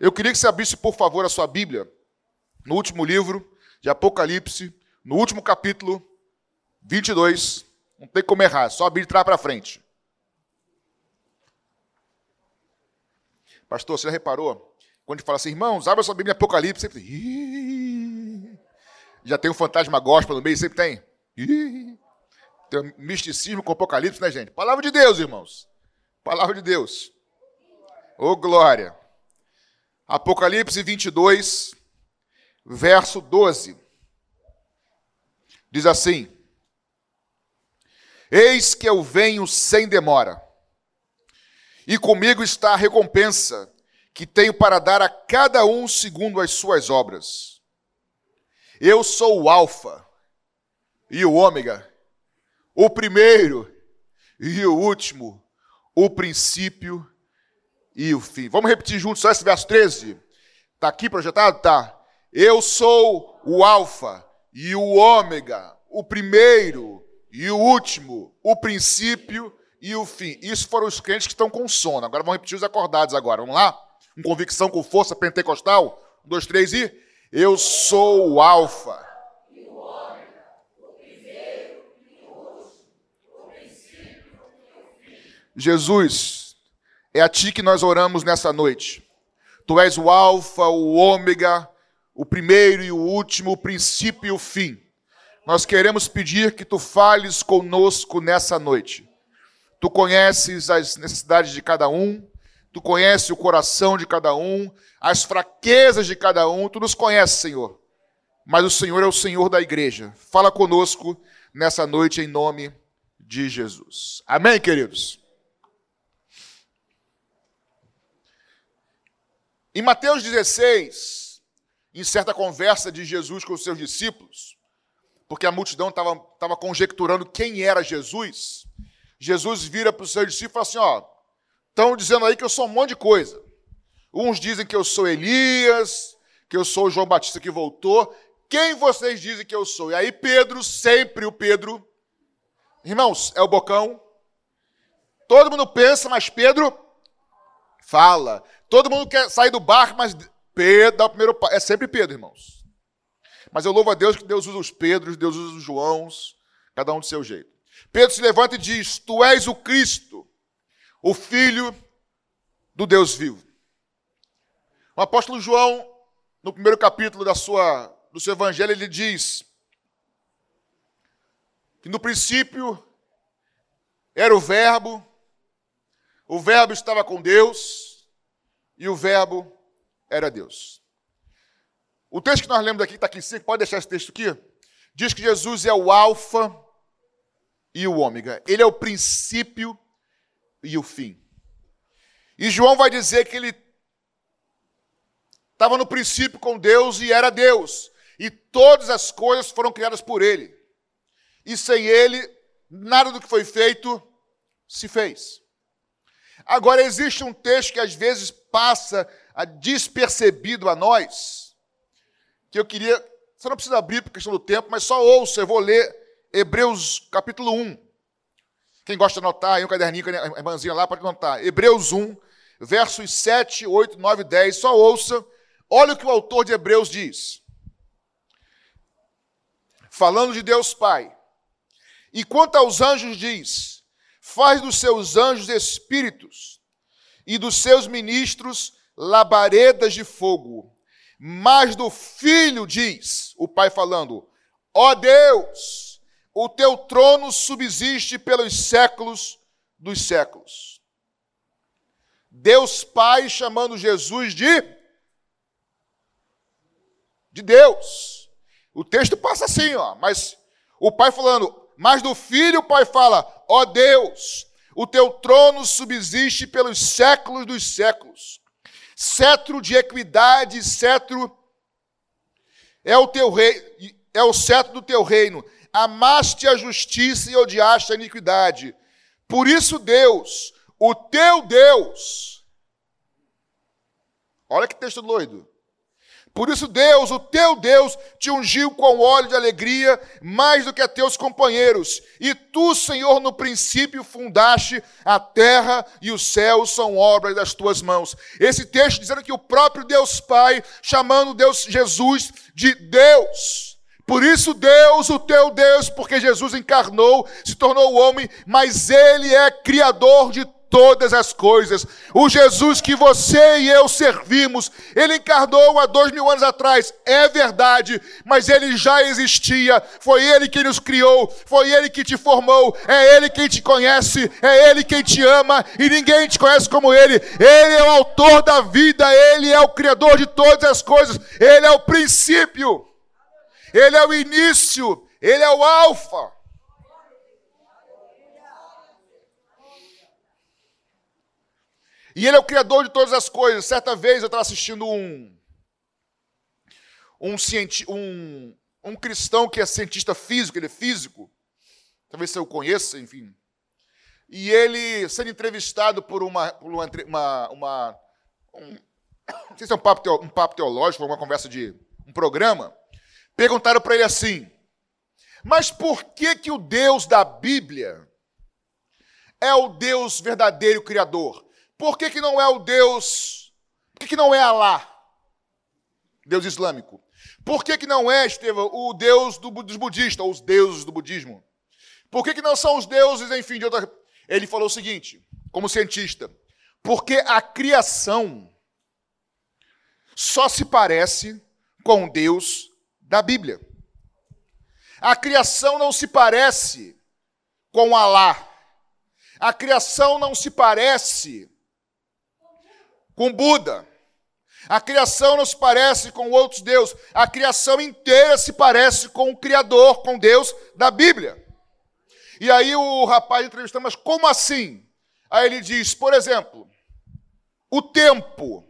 Eu queria que você abrisse, por favor, a sua Bíblia no último livro de Apocalipse, no último capítulo 22. Não tem como errar, só abrir e trás para frente. Pastor, você já reparou? Quando fala assim, irmãos, abre a sua Bíblia em Apocalipse, sempre tem. Já tem um fantasma gospel no meio, sempre tem. Tem um misticismo com Apocalipse, né, gente? Palavra de Deus, irmãos. Palavra de Deus. Ô, oh, glória. Apocalipse 22, verso 12. Diz assim: Eis que eu venho sem demora, e comigo está a recompensa que tenho para dar a cada um segundo as suas obras. Eu sou o Alfa e o Ômega, o primeiro e o último, o princípio e o fim. Vamos repetir juntos só esse verso 13? Está aqui projetado? Tá. Eu sou o Alfa e o Ômega, o primeiro e o último, o princípio e o fim. Isso foram os crentes que estão com sono. Agora vamos repetir os acordados agora. Vamos lá? Com convicção, com força pentecostal. Um, dois, três e. Eu sou o Alfa. Jesus, é a Ti que nós oramos nessa noite. Tu és o Alfa, o Ômega, o primeiro e o último, o princípio e o fim. Nós queremos pedir que Tu fales conosco nessa noite. Tu conheces as necessidades de cada um, Tu conheces o coração de cada um, as fraquezas de cada um, Tu nos conheces, Senhor. Mas o Senhor é o Senhor da igreja. Fala conosco nessa noite em nome de Jesus. Amém, queridos? Em Mateus 16, em certa conversa de Jesus com os seus discípulos, porque a multidão estava conjecturando quem era Jesus, Jesus vira para os seus discípulos e fala assim: ó, estão dizendo aí que eu sou um monte de coisa. Uns dizem que eu sou Elias, que eu sou o João Batista que voltou. Quem vocês dizem que eu sou? E aí Pedro, sempre o Pedro, irmãos, é o bocão. Todo mundo pensa, mas Pedro fala. Todo mundo quer sair do barco, mas Pedro dá o primeiro passo. É sempre Pedro, irmãos. Mas eu louvo a Deus que Deus usa os Pedros, Deus usa os Joãos, cada um do seu jeito. Pedro se levanta e diz: Tu és o Cristo, o Filho do Deus vivo. O apóstolo João, no primeiro capítulo da sua, do seu evangelho, ele diz que no princípio era o Verbo, o Verbo estava com Deus, e o Verbo era Deus. O texto que nós lemos aqui, está aqui em cima, pode deixar esse texto aqui? Diz que Jesus é o Alfa e o Ômega. Ele é o princípio e o fim. E João vai dizer que ele estava no princípio com Deus e era Deus. E todas as coisas foram criadas por ele. E sem ele, nada do que foi feito se fez. Agora, existe um texto que às vezes passa despercebido a nós, que eu queria. Você não precisa abrir por questão do tempo, mas só ouça, eu vou ler Hebreus capítulo 1. Quem gosta de anotar, aí um caderninho, a irmãzinha lá pode anotar. Hebreus 1, versos 7, 8, 9, 10. Só ouça. Olha o que o autor de Hebreus diz. Falando de Deus Pai. E quanto aos anjos, diz: Faz dos seus anjos espíritos e dos seus ministros labaredas de fogo. Mas do filho diz, o pai falando: Ó Deus, o teu trono subsiste pelos séculos dos séculos. Deus Pai chamando Jesus de de Deus. O texto passa assim, ó, mas o pai falando, mas do filho o pai fala: Ó Deus, o teu trono subsiste pelos séculos dos séculos. Cetro de equidade, cetro é o teu rei, é o cetro do teu reino. Amaste a justiça e odiaste a iniquidade. Por isso Deus, o teu Deus, olha que texto doido. Por isso, Deus, o teu Deus, te ungiu com óleo de alegria, mais do que a teus companheiros. E tu, Senhor, no princípio fundaste a terra e os céus são obras das tuas mãos. Esse texto dizendo que o próprio Deus Pai, chamando Deus Jesus de Deus. Por isso, Deus, o teu Deus, porque Jesus encarnou, se tornou homem, mas ele é criador de todas as coisas. O Jesus que você e eu servimos, ele encarnou há dois mil anos atrás, é verdade, mas ele já existia. Foi ele quem nos criou, foi ele que te formou, é ele quem te conhece, é ele quem te ama e ninguém te conhece como ele. Ele é o autor da vida, ele é o criador de todas as coisas, ele é o princípio, ele é o início, ele é o Alfa. E ele é o criador de todas as coisas. Certa vez eu estava assistindo um, um, um, um cristão que é cientista físico, ele é físico. Talvez você o conheça, enfim. E ele sendo entrevistado por uma. Por uma, uma, uma um, não sei se é um papo, teo, um papo teológico, uma conversa de um programa. Perguntaram para ele assim: Mas por que, que o Deus da Bíblia é o Deus verdadeiro criador? Por que, que não é o Deus? Por que, que não é Alá? Deus islâmico. Por que, que não é, Estevão, o Deus do, dos budistas, ou os deuses do budismo? Por que, que não são os deuses, enfim, de outra. Ele falou o seguinte, como cientista: porque a criação só se parece com o Deus da Bíblia. A criação não se parece com Alá. A criação não se parece com Buda. A criação não se parece com outros deuses. A criação inteira se parece com o Criador, com Deus da Bíblia. E aí o rapaz entrevista, mas como assim? Aí ele diz, por exemplo, o tempo.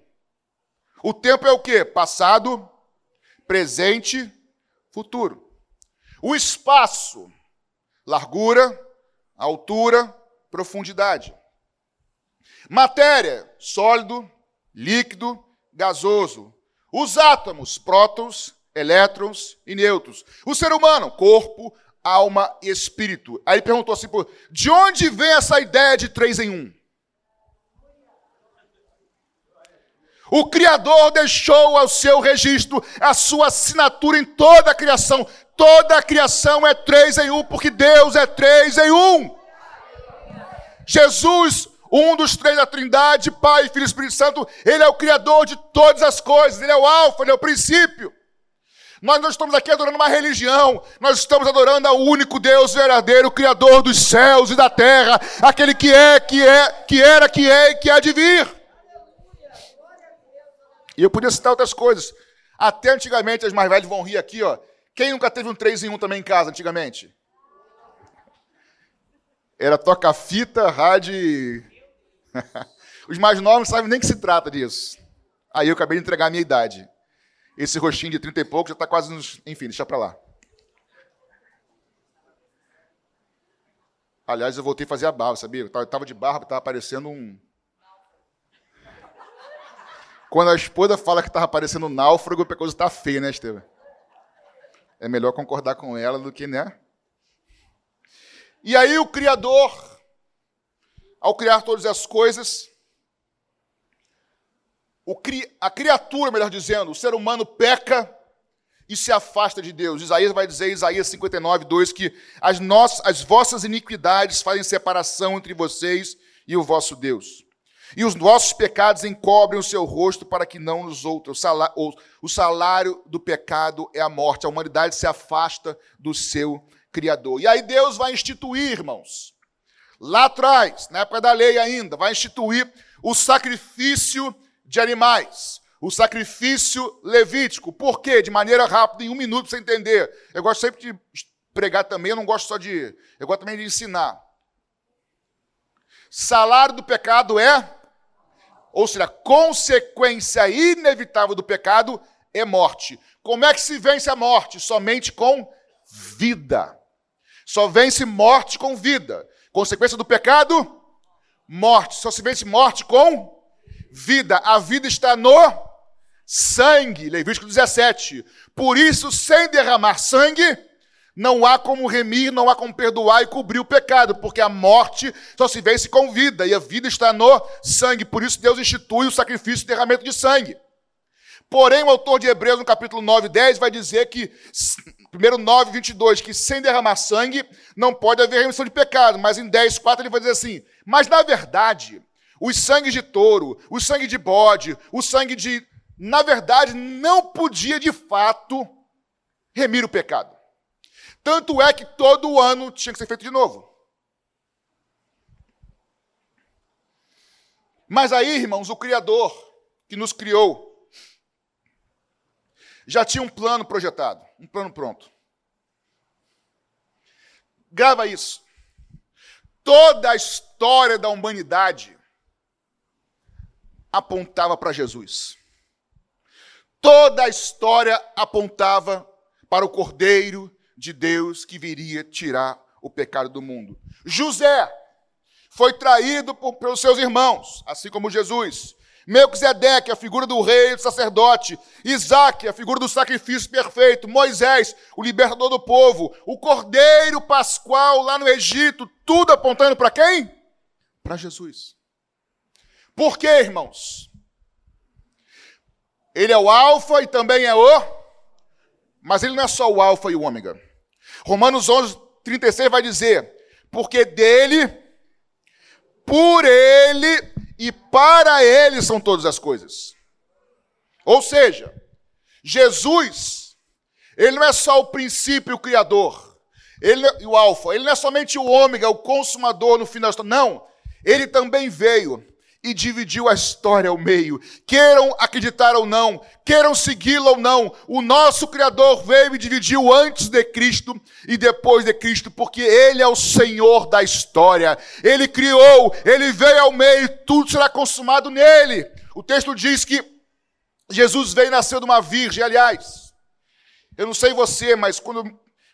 O tempo é o quê? Passado, presente, futuro. O espaço, largura, altura, profundidade. Matéria, sólido, líquido, gasoso. Os átomos, prótons, elétrons e nêutrons. O ser humano, corpo, alma e espírito. Aí perguntou assim: de onde vem essa ideia de três em um? O Criador deixou ao seu registro a sua assinatura em toda a criação. Toda a criação é três em um, porque Deus é três em um. Jesus um dos três da Trindade, Pai, Filho e Espírito Santo, Ele é o Criador de todas as coisas, Ele é o Alfa, Ele é o princípio. Nós não estamos aqui adorando uma religião, nós estamos adorando ao único Deus verdadeiro, Criador dos céus e da terra, aquele que é, que é, que era, que é e que há de vir. E eu podia citar outras coisas. Até antigamente, as mais velhas vão rir aqui, ó. Quem nunca teve um 3 em 1 também em casa, antigamente? Era toca-fita, rádio Os mais novos não sabem nem que se trata disso. Aí eu acabei de entregar a minha idade. Esse rostinho de 30 e pouco já está quase nos. Enfim, deixa para lá. Aliás, eu voltei a fazer a barba, sabia? Eu estava de barba, estava parecendo um. Quando a esposa fala que estava parecendo um náufrago, a coisa está feia, né, Estevam? É melhor concordar com ela do que, né? E aí o Criador ao criar todas as coisas, a criatura, melhor dizendo, o ser humano peca e se afasta de Deus. Isaías vai dizer, Isaías 59, 2, que as, nossas, as vossas iniquidades fazem separação entre vocês e o vosso Deus. E os vossos pecados encobrem o seu rosto para que não nos outros. O salário do pecado é a morte. A humanidade se afasta do seu Criador. E aí Deus vai instituir, irmãos, lá atrás, na época da lei ainda, vai instituir o sacrifício de animais, o sacrifício levítico. Por quê? De maneira rápida, em um minuto para você entender. Eu gosto sempre de pregar também, eu não gosto só de. Eu gosto também de ensinar. Salário do pecado é, ou seja, consequência inevitável do pecado é morte. Como é que se vence a morte? Somente com vida. Só vence morte com vida. Consequência do pecado? Morte. Só se vence morte com vida. A vida está no sangue. Levítico 17. Por isso, sem derramar sangue, não há como remir, não há como perdoar e cobrir o pecado, porque a morte só se vence com vida, e a vida está no sangue. Por isso, Deus institui o sacrifício e derramamento de sangue. Porém, o autor de Hebreus, no capítulo 9, 10, vai dizer que, primeiro 9, 22, que sem derramar sangue não pode haver remissão de pecado. Mas em 10, 4, ele vai dizer assim: Mas na verdade, os sangues de touro, o sangue de bode, o sangue de. Na verdade, não podia de fato remir o pecado. Tanto é que todo ano tinha que ser feito de novo. Mas aí, irmãos, o Criador que nos criou, já tinha um plano projetado, um plano pronto. Grava isso. Toda a história da humanidade apontava para Jesus. Toda a história apontava para o Cordeiro de Deus que viria tirar o pecado do mundo. José foi traído por, pelos seus irmãos, assim como Jesus. Melquisedeque, a figura do rei e do sacerdote. Isaac, a figura do sacrifício perfeito. Moisés, o libertador do povo. O cordeiro pascual lá no Egito. Tudo apontando para quem? Para Jesus. Por quê, irmãos? Ele é o alfa e também é o... Mas ele não é só o alfa e o ômega. Romanos 11, 36 vai dizer, porque dele, por ele e para ele são todas as coisas. Ou seja, Jesus, ele não é só o princípio, o criador, ele é o alfa, ele não é somente o ômega, o consumador no final, não, ele também veio e dividiu a história ao meio. Queiram acreditar ou não, queiram segui-lo ou não, o nosso Criador veio e dividiu antes de Cristo e depois de Cristo, porque Ele é o Senhor da história. Ele criou, Ele veio ao meio, tudo será consumado nele. O texto diz que Jesus veio e nasceu de uma virgem, aliás. Eu não sei você, mas quando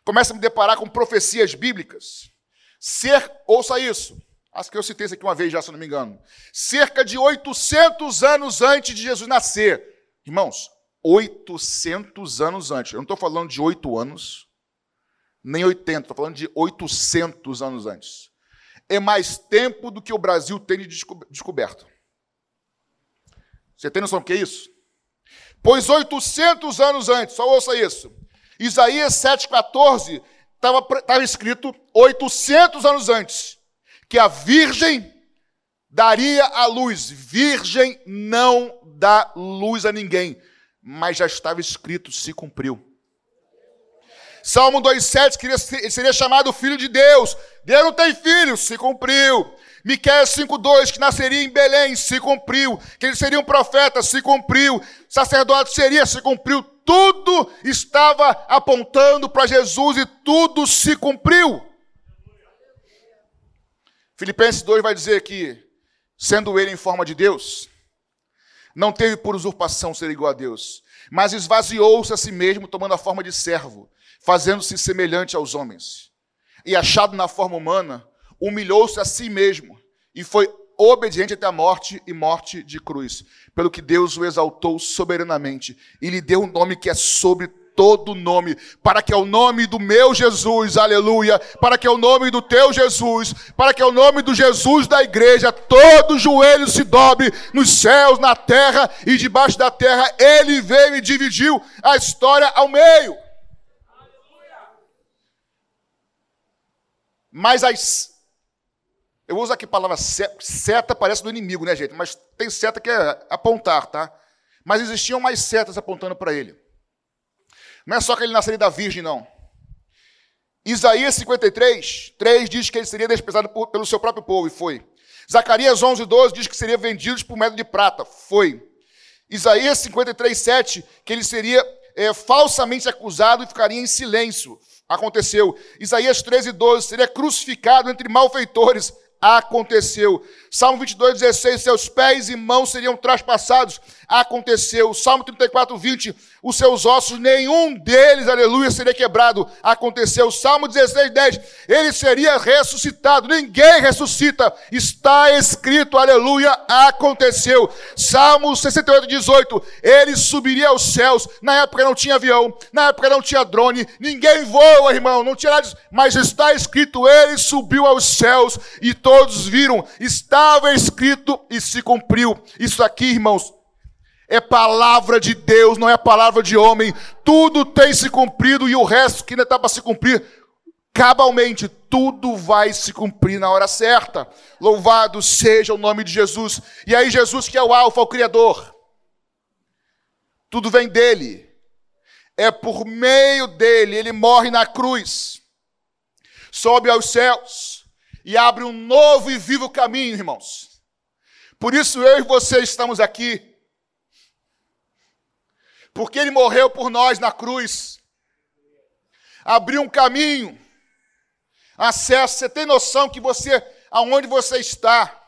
começa a me deparar com profecias bíblicas, ser, ouça isso, Acho que eu citei isso aqui uma vez já, se não me engano. Cerca de 800 anos antes de Jesus nascer. Irmãos, 800 anos antes. Eu não estou falando de 8 anos, nem 80, estou falando de 800 anos antes. É mais tempo do que o Brasil tem de descoberto. Você tem noção do que é isso? Pois 800 anos antes, só ouça isso. Isaías 7,14 estava escrito 800 anos antes que a virgem daria a luz. Virgem não dá luz a ninguém, mas já estava escrito, se cumpriu. Salmo 2,7 que ele seria chamado filho de Deus. Deus não tem filho, se cumpriu. Miqueias 5,2, que nasceria em Belém, se cumpriu. Que ele seria um profeta, se cumpriu. Sacerdote seria, se cumpriu. Tudo estava apontando para Jesus e tudo se cumpriu. Filipenses 2 vai dizer que, sendo ele em forma de Deus, não teve por usurpação ser igual a Deus, mas esvaziou-se a si mesmo, tomando a forma de servo, fazendo-se semelhante aos homens. E achado na forma humana, humilhou-se a si mesmo e foi obediente até a morte e morte de cruz, pelo que Deus o exaltou soberanamente e lhe deu um nome que é sobre todo nome, para que o nome do meu Jesus, aleluia, para que o nome do teu Jesus, para que o nome do Jesus da igreja, todo joelho se dobre nos céus, na terra e debaixo da terra, ele veio e dividiu a história ao meio. Mas as eu uso aqui a palavra seta, seta parece do inimigo, né, gente? Mas tem seta que é apontar, tá? Mas existiam mais setas apontando para ele. Não é só que ele nasceria da virgem, não. Isaías 53, 3 diz que ele seria desprezado por, pelo seu próprio povo, e foi. Zacarias 11, 12 diz que seria vendido por moeda de prata, foi. Isaías 53, 7, que ele seria é, falsamente acusado e ficaria em silêncio, aconteceu. Isaías 13, 12, seria crucificado entre malfeitores, aconteceu. Salmo 22, 16, seus pés e mãos seriam traspassados, aconteceu. Salmo 34, 20, os seus ossos, nenhum deles, aleluia, seria quebrado, aconteceu. Salmo 16, 10, ele seria ressuscitado, ninguém ressuscita, está escrito, aleluia, aconteceu. Salmo 68, 18, ele subiria aos céus, na época não tinha avião, na época não tinha drone, ninguém voa, irmão, não tinha nada, mas está escrito, ele subiu aos céus e todos viram, estava escrito e se cumpriu. Isso aqui, irmãos, é palavra de Deus, não é palavra de homem. Tudo tem se cumprido e o resto que ainda está para se cumprir, cabalmente, tudo vai se cumprir na hora certa. Louvado seja o nome de Jesus. E aí, Jesus, que é o Alfa, o Criador, tudo vem dele, é por meio dele, ele morre na cruz, sobe aos céus e abre um novo e vivo caminho, irmãos. Por isso eu e você estamos aqui porque ele morreu por nós na cruz. Abriu um caminho, acesso. Você tem noção que você, aonde você está,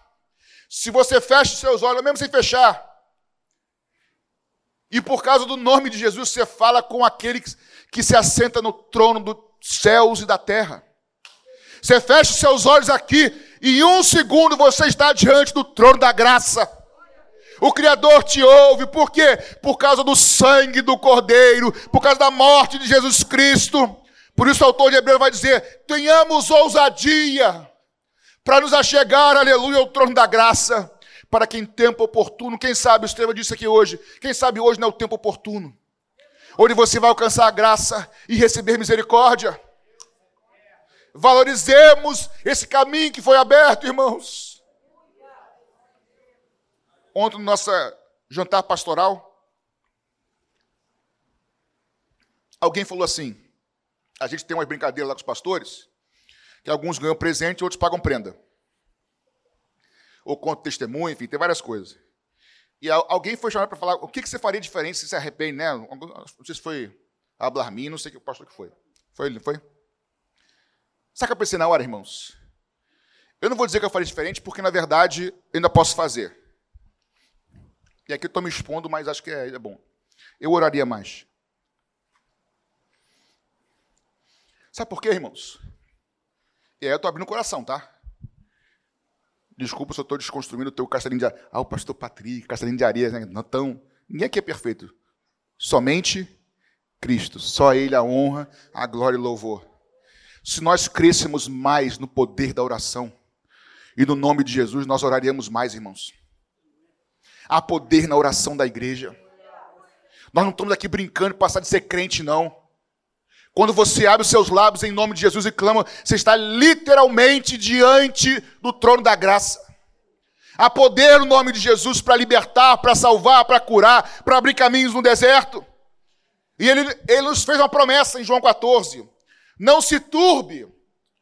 se você fecha os seus olhos, mesmo sem fechar, e por causa do nome de Jesus, você fala com aquele que se assenta no trono dos céus e da terra. Você fecha os seus olhos aqui, e em um segundo você está diante do trono da graça. O Criador te ouve, por quê? Por causa do sangue do Cordeiro, por causa da morte de Jesus Cristo. Por isso o autor de Hebreus vai dizer: tenhamos ousadia para nos achegar, aleluia, ao trono da graça, para que em tempo oportuno, quem sabe, o Estevão disse aqui hoje, quem sabe hoje não é o tempo oportuno, onde você vai alcançar a graça e receber misericórdia. Valorizemos esse caminho que foi aberto, irmãos. Ontem, no nosso jantar pastoral, alguém falou assim: a gente tem umas brincadeiras lá com os pastores, que alguns ganham presente e outros pagam prenda. Ou contam testemunho, enfim, tem várias coisas. E alguém foi chamado para falar o que, você faria diferente se se arrepende, né? Não sei se foi Ablarmin, não sei que pastor que foi. Foi ele, foi? Que eu pensei na hora, irmãos? Eu não vou dizer que eu faria diferente, porque na verdade eu ainda posso fazer. E aqui eu estou me expondo, mas acho que é, é bom. Eu oraria mais. Sabe por quê, irmãos? E aí eu estou abrindo o coração, tá? Desculpa se eu estou desconstruindo o teu castelinho de areia. Ah, o pastor Patrick, castelinho de areia, né? Não tão... Ninguém aqui é perfeito. Somente Cristo. Só Ele a honra, a glória e o louvor. Se nós crescemos mais no poder da oração e no nome de Jesus, nós oraríamos mais, irmãos. Há poder na oração da igreja. Nós não estamos aqui brincando de passar de ser crente, não. Quando você abre os seus lábios em nome de Jesus e clama, você está literalmente diante do trono da graça. Há poder no nome de Jesus para libertar, para salvar, para curar, para abrir caminhos no deserto. E ele, ele nos fez uma promessa em João 14: não se turbe,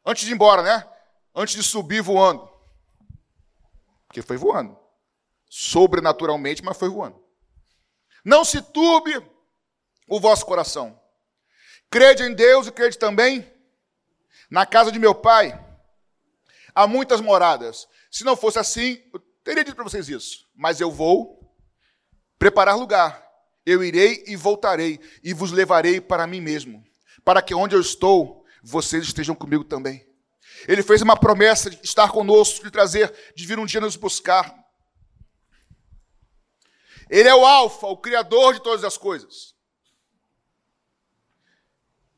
antes de ir embora, né? Antes de subir voando. Porque foi voando sobrenaturalmente, mas foi voando. Não se turbe o vosso coração. Crede em Deus e crede também na casa de meu pai. Há muitas moradas. Se não fosse assim, eu teria dito para vocês isso. Mas eu vou preparar lugar. Eu irei e voltarei e vos levarei para mim mesmo, para que onde eu estou, vocês estejam comigo também. Ele fez uma promessa de estar conosco, de trazer, de vir um dia nos buscar. Ele é o Alfa, o Criador de todas as coisas.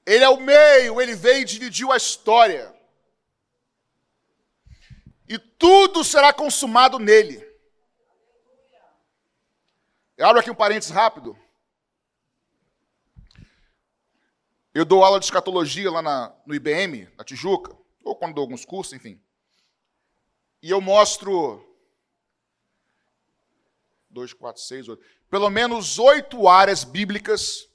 Ele é o meio, ele veio e dividiu a história. E tudo será consumado nele. Eu abro aqui um parênteses rápido. Eu dou aula de escatologia lá na, no IBM, na Tijuca, ou quando dou alguns cursos, enfim. E eu mostro dois, quatro, seis, oito. Pelo menos oito áreas bíblicas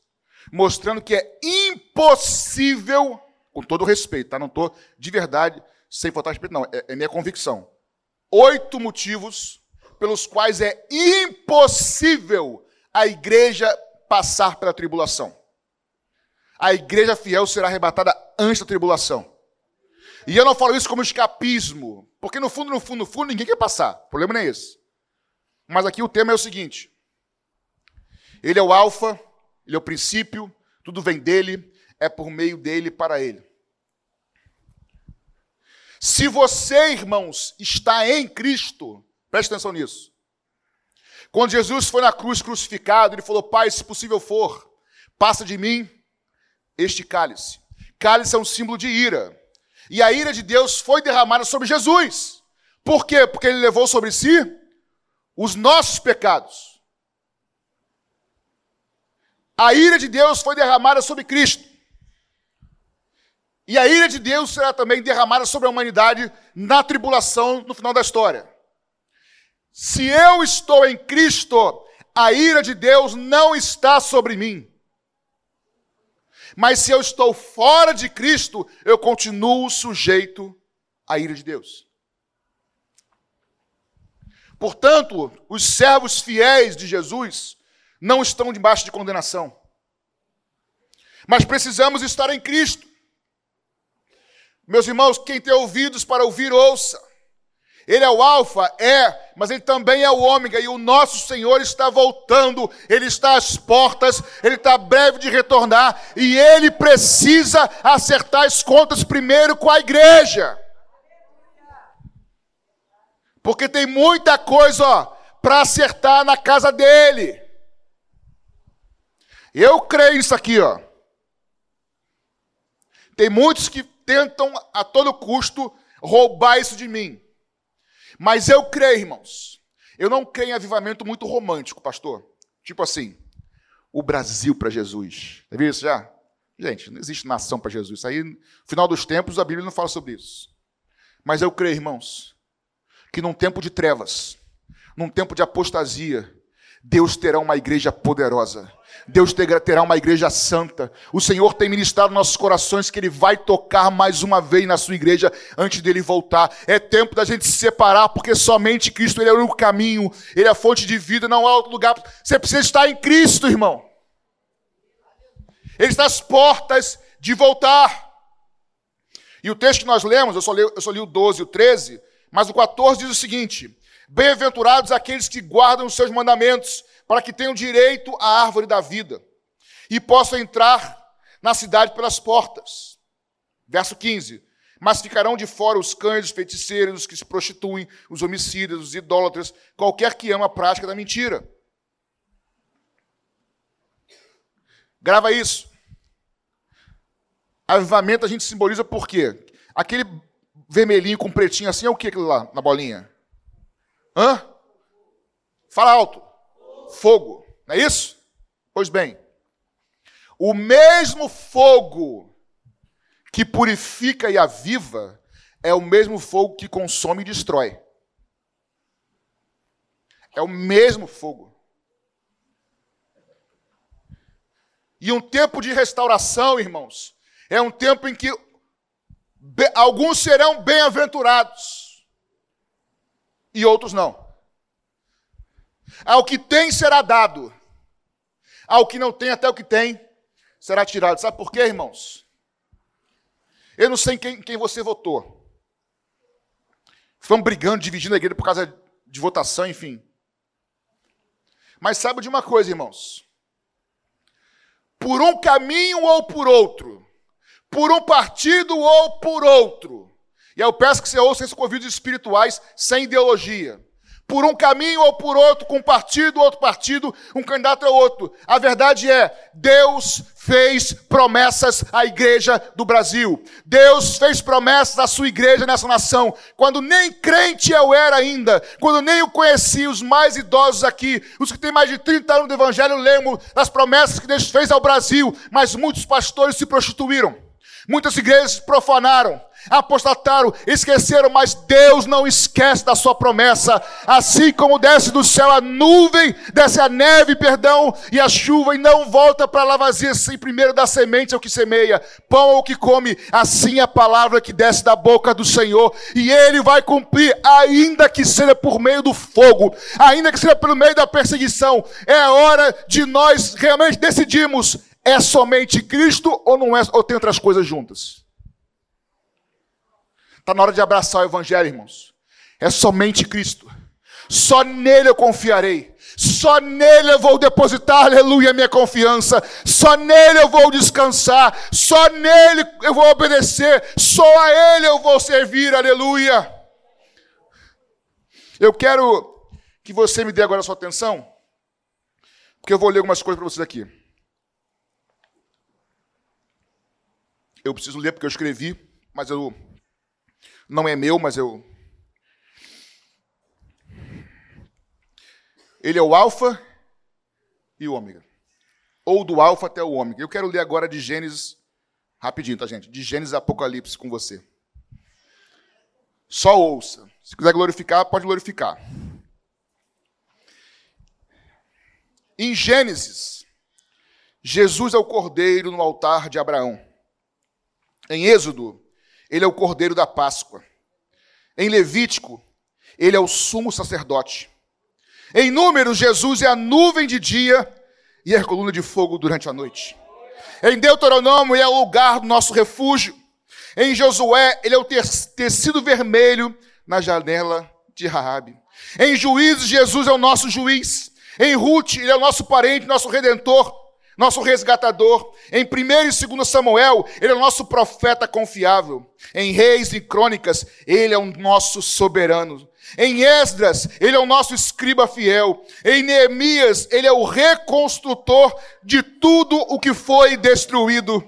mostrando que é impossível, com todo respeito, tá? Não estou de verdade sem faltar respeito, não. É, é minha convicção. Oito motivos pelos quais é impossível a igreja passar pela tribulação. A igreja fiel será arrebatada antes da tribulação. E eu não falo isso como escapismo, Porque no fundo, no fundo, no fundo, ninguém quer passar. O problema não é esse. Mas aqui o tema é o seguinte: Ele é o Alfa, ele é o princípio, tudo vem dele, é por meio dele para ele. Se você, irmãos, está em Cristo, preste atenção nisso. Quando Jesus foi na cruz crucificado, ele falou: Pai, se possível for, passa de mim este cálice. Cálice é um símbolo de ira. E a ira de Deus foi derramada sobre Jesus. Por quê? Porque ele levou sobre si os nossos pecados. A ira de Deus foi derramada sobre Cristo. E a ira de Deus será também derramada sobre a humanidade na tribulação no final da história. Se eu estou em Cristo, a ira de Deus não está sobre mim. Mas se eu estou fora de Cristo, eu continuo sujeito à ira de Deus. Portanto, os servos fiéis de Jesus não estão debaixo de condenação. Mas precisamos estar em Cristo. Meus irmãos, quem tem ouvidos para ouvir, ouça. Ele é o Alfa, é, mas ele também é o Ômega, e o nosso Senhor está voltando, ele está às portas, ele está breve de retornar, e ele precisa acertar as contas primeiro com a igreja. Porque tem muita coisa para acertar na casa dele. Eu creio nisso aqui, ó. Tem muitos que tentam a todo custo roubar isso de mim. Mas eu creio, irmãos. Eu não creio em avivamento muito romântico, pastor. Tipo assim, o Brasil para Jesus. Já viu isso já? Gente, não existe nação para Jesus. Isso aí, no final dos tempos, a Bíblia não fala sobre isso. Mas eu creio, irmãos, que num tempo de trevas, num tempo de apostasia, Deus terá uma igreja poderosa. Deus terá uma igreja santa. O Senhor tem ministrado nossos corações que Ele vai tocar mais uma vez na sua igreja antes dele voltar. É tempo da gente se separar, porque somente Cristo Ele é o caminho, Ele é a fonte de vida, não há outro lugar. Você precisa estar em Cristo, irmão. Ele está às portas de voltar. E o texto que nós lemos, eu só li, eu só li o 12 e o 13, mas o 14 diz o seguinte: Bem-aventurados aqueles que guardam os seus mandamentos, para que tenham direito à árvore da vida e possam entrar na cidade pelas portas. Verso 15. Mas ficarão de fora os cães, os feiticeiros, os que se prostituem, os homicidas, os idólatras, qualquer que ama a prática da mentira. Grava isso. Avivamento a gente simboliza por quê? Aquele vermelhinho com pretinho assim é o que aquilo lá na bolinha? Hã? Fala alto. Fogo. Não é isso? Pois bem, o mesmo fogo que purifica e aviva é o mesmo fogo que consome e destrói. É o mesmo fogo. E um tempo de restauração, irmãos, é um tempo em que alguns serão bem-aventurados e outros não. Ao que tem será dado, ao que não tem, até o que tem será tirado. Sabe por quê, irmãos? Eu não sei quem, quem você votou. Estamos brigando, dividindo a igreja por causa de votação, enfim. Mas sabe de uma coisa, irmãos? Por um caminho ou por outro, por um partido ou por outro, e eu peço que você ouça esses convites espirituais sem ideologia por um caminho ou por outro, com um partido ou outro partido, um candidato ou outro. A verdade é, Deus fez promessas à igreja do Brasil. Deus fez promessas à sua igreja nessa nação. Quando nem crente eu era ainda, quando nem o conheci, os mais idosos aqui, os que têm mais de 30 anos de evangelho, lembro das promessas que Deus fez ao Brasil, mas muitos pastores se prostituíram. Muitas igrejas profanaram, apostataram, esqueceram, mas Deus não esquece da sua promessa. Assim como desce do céu a nuvem, desce a neve, perdão, e a chuva, e não volta para lá vazia, sem primeiro dar semente ao que semeia, pão ao que come, assim é a palavra que desce da boca do Senhor, e ele vai cumprir, ainda que seja por meio do fogo, ainda que seja pelo meio da perseguição. É hora de nós realmente decidirmos: é somente Cristo ou não é, ou tem outras coisas juntas? Está na hora de abraçar o Evangelho, irmãos. é somente Cristo. Só nele eu confiarei. Só nele eu vou depositar, aleluia, minha confiança. Só nele eu vou descansar. Só nele eu vou obedecer. Só a ele eu vou servir, aleluia. Eu quero que você me dê agora a sua atenção, porque eu vou ler algumas coisas para vocês aqui. Eu preciso ler porque eu escrevi, mas eu não é meu, mas eu Ele é o alfa e o ômega. Ou do alfa até o ômega. Eu quero ler agora de Gênesis rapidinho, tá gente? De Gênesis Apocalipse com você. Só ouça. Se quiser glorificar, pode glorificar. Em Gênesis, Jesus é o cordeiro no altar de Abraão. Em Êxodo, ele é o cordeiro da Páscoa. Em Levítico, ele é o sumo sacerdote. Em Números, Jesus é a nuvem de dia e a coluna de fogo durante a noite. Em Deuteronômio, ele é o lugar do nosso refúgio. Em Josué, ele é o tecido vermelho na janela de Raabe. Em Juízes, Jesus é o nosso juiz. Em Ruth, ele é o nosso parente, nosso redentor, nosso resgatador. Em 1 e 2 Samuel, ele é o nosso profeta confiável. Em Reis e Crônicas, ele é o nosso soberano. Em Esdras, ele é o nosso escriba fiel. Em Neemias, ele é o reconstrutor de tudo o que foi destruído.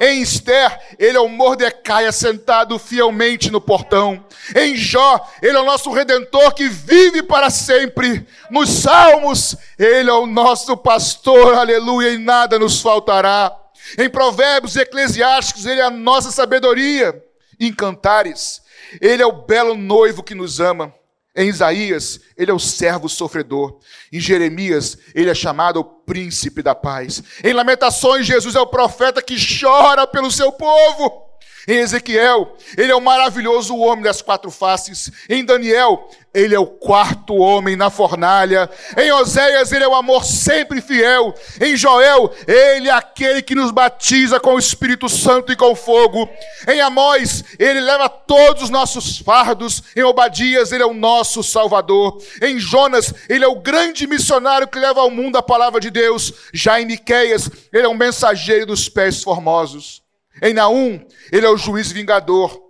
Em Esther, ele é o Mordecai assentado fielmente no portão. Em Jó, ele é o nosso redentor que vive para sempre. Nos Salmos, ele é o nosso pastor, aleluia, e nada nos faltará. Em Provérbios Eclesiásticos, ele é a nossa sabedoria. Em Cantares, ele é o belo noivo que nos ama. Em Isaías, ele é o servo sofredor. Em Jeremias, ele é chamado o príncipe da paz. Em Lamentações, Jesus é o profeta que chora pelo seu povo. Em Ezequiel, ele é o maravilhoso homem das quatro faces. Em Daniel, ele é o quarto homem na fornalha. Em Oséias, ele é o amor sempre fiel. Em Joel, ele é aquele que nos batiza com o Espírito Santo e com fogo. Em Amós, ele leva todos os nossos fardos. Em Obadias, ele é o nosso Salvador. Em Jonas, ele é o grande missionário que leva ao mundo a palavra de Deus. Já em Miqueias, ele é o mensageiro dos pés formosos. Em Naum, ele é o juiz vingador.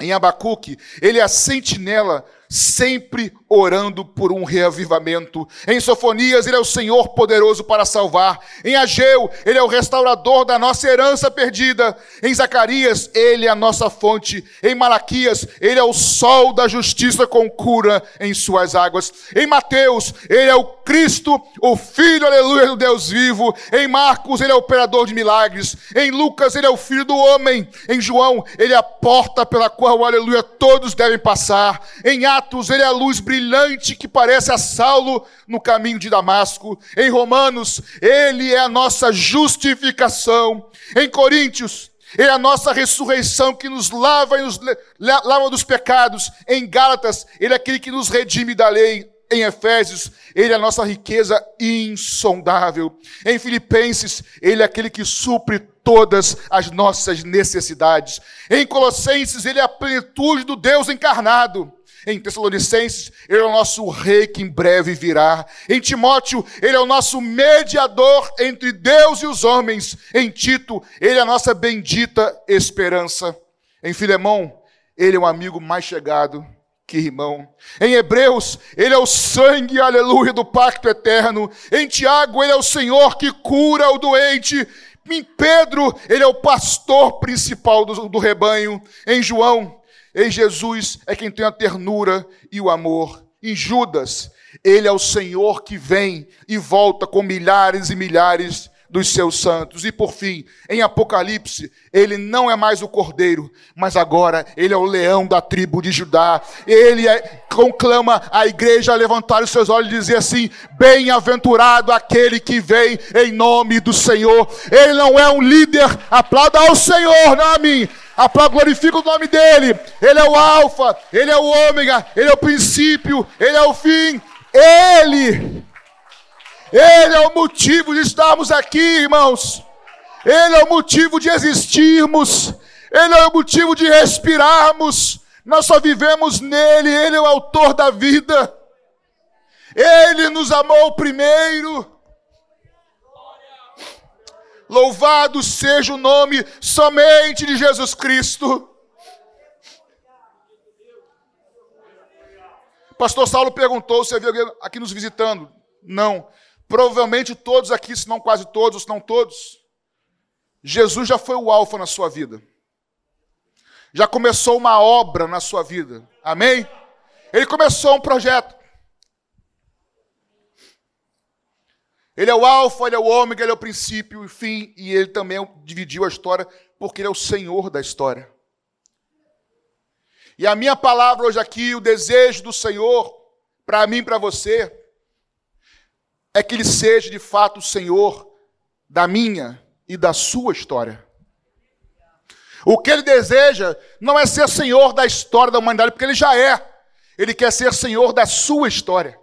Em Abacuque, ele é a sentinela sempre orando por um reavivamento. Em Sofonias, ele é o Senhor poderoso para salvar. Em Ageu, ele é o restaurador da nossa herança perdida. Em Zacarias, ele é a nossa fonte. Em Malaquias, ele é o sol da justiça com cura em suas águas. Em Mateus, ele é o Cristo, o Filho, aleluia, do Deus vivo. Em Marcos, ele é o operador de milagres. Em Lucas, ele é o Filho do homem. Em João, ele é a porta pela qual, aleluia, todos devem passar. Em Atos, Atos, ele é a luz brilhante que parece a Saulo no caminho de Damasco. Em Romanos, ele é a nossa justificação. Em Coríntios, ele é a nossa ressurreição que nos lava e nos lava dos pecados. Em Gálatas, ele é aquele que nos redime da lei. Em Efésios, ele é a nossa riqueza insondável. Em Filipenses, ele é aquele que supre todas as nossas necessidades. Em Colossenses, ele é a plenitude do Deus encarnado. Em Tessalonicenses, ele é o nosso rei que em breve virá. Em Timóteo, ele é o nosso mediador entre Deus e os homens. Em Tito, ele é a nossa bendita esperança. Em Filemão, ele é um amigo mais chegado que irmão. Em Hebreus, ele é o sangue, aleluia, do pacto eterno. Em Tiago, ele é o Senhor que cura o doente. Em Pedro, ele é o pastor principal do, do rebanho. Em João, em Jesus é quem tem a ternura e o amor. Em Judas, ele é o Senhor que vem e volta com milhares e milhares dos seus santos. E por fim, em Apocalipse, ele não é mais o cordeiro, mas agora ele é o leão da tribo de Judá. Ele é, conclama a igreja a levantar os seus olhos e dizer assim: Bem-aventurado aquele que vem em nome do Senhor. Ele não é um líder, aplauda ao Senhor, não a mim. Aplauda, glorifica o nome dele. Ele é o Alfa, ele é o Ômega, ele é o princípio, ele é o fim. Ele ele é o motivo de estarmos aqui, irmãos. Ele é o motivo de existirmos. Ele é o motivo de respirarmos. Nós só vivemos nele, ele é o autor da vida. Ele nos amou primeiro. Louvado seja o nome somente de Jesus Cristo. Pastor Saulo perguntou se havia alguém aqui nos visitando. Não. Provavelmente todos aqui, se não quase todos, se não todos. Jesus já foi o alfa na sua vida. Já começou uma obra na sua vida. Amém? Ele começou um projeto. Ele é o alfa, ele é o ômega, ele é o princípio e fim, e ele também dividiu a história, porque ele é o Senhor da história. E a minha palavra hoje aqui, o desejo do Senhor, para mim e para você, é que Ele seja de fato o Senhor da minha e da sua história. O que Ele deseja não é ser Senhor da história da humanidade, porque Ele já é. Ele quer ser Senhor da sua história.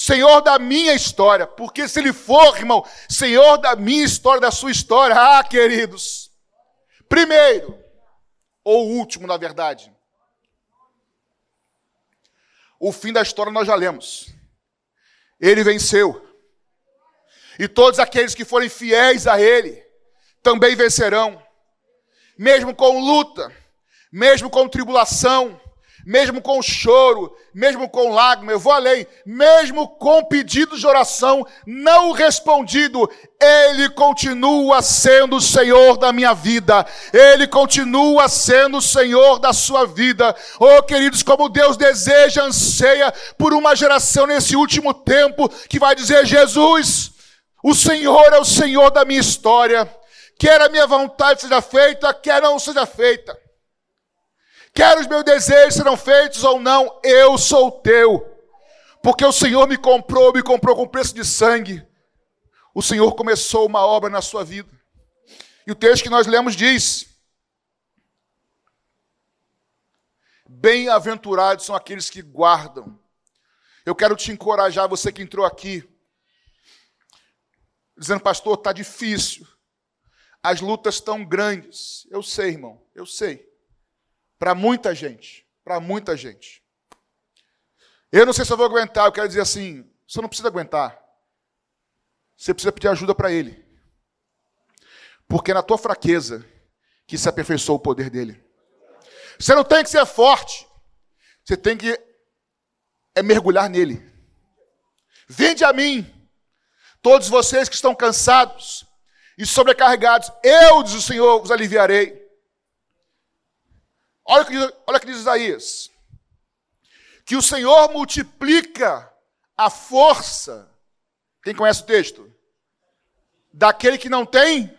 Senhor da minha história, porque se Ele for, irmão, Senhor da minha história, da sua história, ah, queridos, primeiro, ou último, na verdade, o fim da história nós já lemos. Ele venceu. E todos aqueles que forem fiéis a Ele também vencerão. Mesmo com luta, mesmo com tribulação, mesmo com choro, mesmo com lágrima, eu vou além, mesmo com pedidos de oração não respondido, Ele continua sendo o Senhor da minha vida, Ele continua sendo o Senhor da sua vida. Oh, queridos, como Deus deseja, anseia por uma geração nesse último tempo que vai dizer: Jesus, o Senhor é o Senhor da minha história, quer a minha vontade seja feita, quer não seja feita. Quer os meus desejos serão feitos ou não, eu sou teu. Porque o Senhor me comprou, me comprou com preço de sangue. O Senhor começou uma obra na sua vida. E o texto que nós lemos diz: Bem-aventurados são aqueles que guardam. Eu quero te encorajar, você que entrou aqui, dizendo, pastor, está difícil. As lutas estão grandes. Eu sei, irmão, eu sei. Para muita gente. Para muita gente. Eu não sei se eu vou aguentar, eu quero dizer assim: você não precisa aguentar. Você precisa pedir ajuda para Ele. Porque é na tua fraqueza que se aperfeiçoa o poder dele. Você não tem que ser forte. Você tem que é mergulhar nele. Vinde a mim, todos vocês que estão cansados e sobrecarregados, eu, diz o Senhor, vos aliviarei. Olha o que diz, olha o que diz Isaías. Que o Senhor multiplica a força. Quem conhece o texto? Daquele que não tem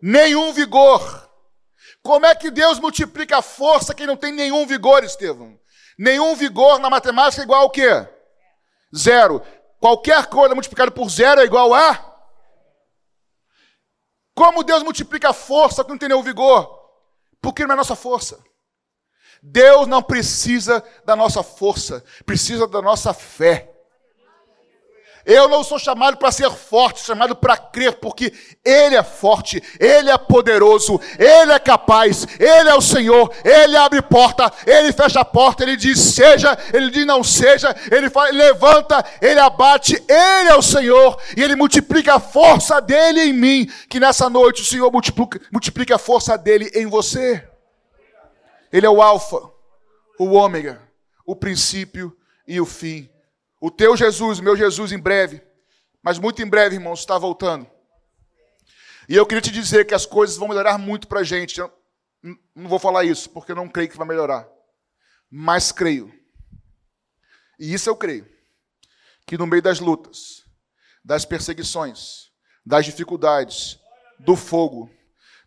nenhum vigor. Como é que Deus multiplica a força quem não tem nenhum vigor, Estevão? Nenhum vigor na matemática é igual ao quê? Zero. Qualquer coisa multiplicada por zero é igual a? Como Deus multiplica a força quando não tem nenhum vigor? Porque não é nossa força. Deus não precisa da nossa força, precisa da nossa fé. Eu não sou chamado para ser forte, chamado para crer, porque Ele é forte, Ele é poderoso, Ele é capaz, Ele é o Senhor, Ele abre porta, Ele fecha a porta, Ele diz seja, Ele diz não seja, Ele faz, levanta, Ele abate, Ele é o Senhor, e Ele multiplica a força dEle em mim, que nessa noite o Senhor multiplica, multiplica a força dEle em você. Ele é o Alfa, o Ômega, o princípio e o fim. O teu Jesus, meu Jesus, em breve, mas muito em breve, irmãos, está voltando. E eu queria te dizer que as coisas vão melhorar muito para a gente. Eu não vou falar isso, porque eu não creio que vai melhorar. Mas creio. E isso eu creio. Que no meio das lutas, das perseguições, das dificuldades, do fogo,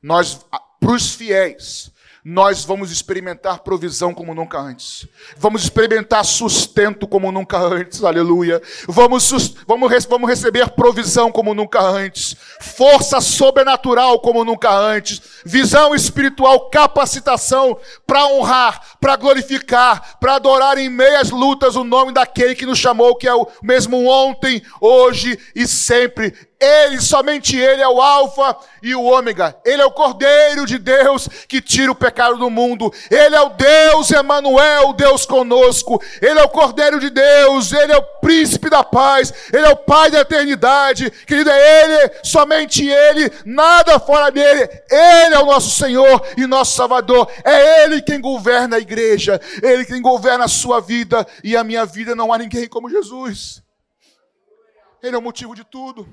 nós, para os fiéis, nós vamos experimentar provisão como nunca antes. Vamos experimentar sustento como nunca antes, aleluia. Vamos, vamos, vamos receber provisão como nunca antes. Força sobrenatural como nunca antes. Visão espiritual, capacitação para honrar, para glorificar, para adorar em meias lutas o nome daquele que nos chamou, que é o mesmo ontem, hoje e sempre. Ele, somente Ele é o Alfa e o Ômega. Ele é o Cordeiro de Deus que tira o pecado do mundo. Ele é o Deus Emanuel, Deus conosco. Ele é o Cordeiro de Deus. Ele é o Príncipe da paz. Ele é o Pai da eternidade. Querido, é Ele, somente Ele, nada fora dele. Ele é o nosso Senhor e nosso Salvador. É Ele quem governa a igreja. Ele quem governa a sua vida e a minha vida. Não há ninguém como Jesus. Ele é o motivo de tudo.